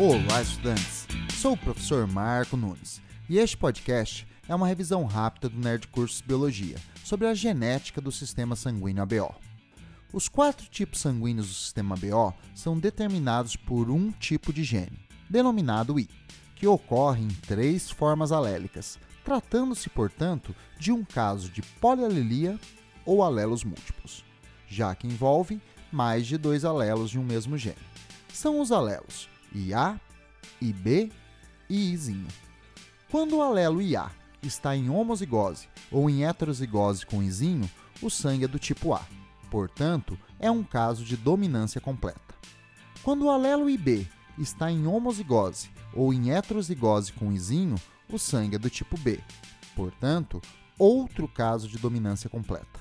Olá, estudantes! Sou o professor Marco Nunes e este podcast é uma revisão rápida do Nerd Cursos Biologia sobre a genética do sistema sanguíneo ABO. Os quatro tipos sanguíneos do sistema ABO são determinados por um tipo de gene, denominado I, que ocorre em três formas alélicas, tratando-se, portanto, de um caso de polialelia ou alelos múltiplos, já que envolve mais de dois alelos de um mesmo gene. São os alelos IA, IB e Izinho. Quando o alelo IA está em homozigose ou em heterozigose com Izinho, o sangue é do tipo A. Portanto, é um caso de dominância completa. Quando o alelo IB está em homozigose ou em heterozigose com Izinho, o sangue é do tipo B. Portanto, outro caso de dominância completa.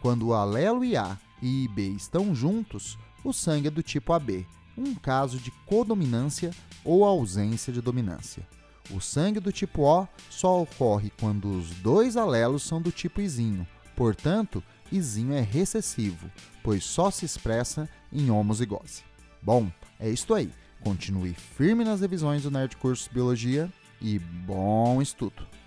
Quando o alelo IA e IB estão juntos, o sangue é do tipo AB, um caso de codominância ou ausência de dominância. O sangue do tipo O só ocorre quando os dois alelos são do tipo Izinho, portanto, Izinho é recessivo, pois só se expressa em homozigose. Bom, é isto aí. Continue firme nas revisões do Nerd Cursos Biologia e bom estudo!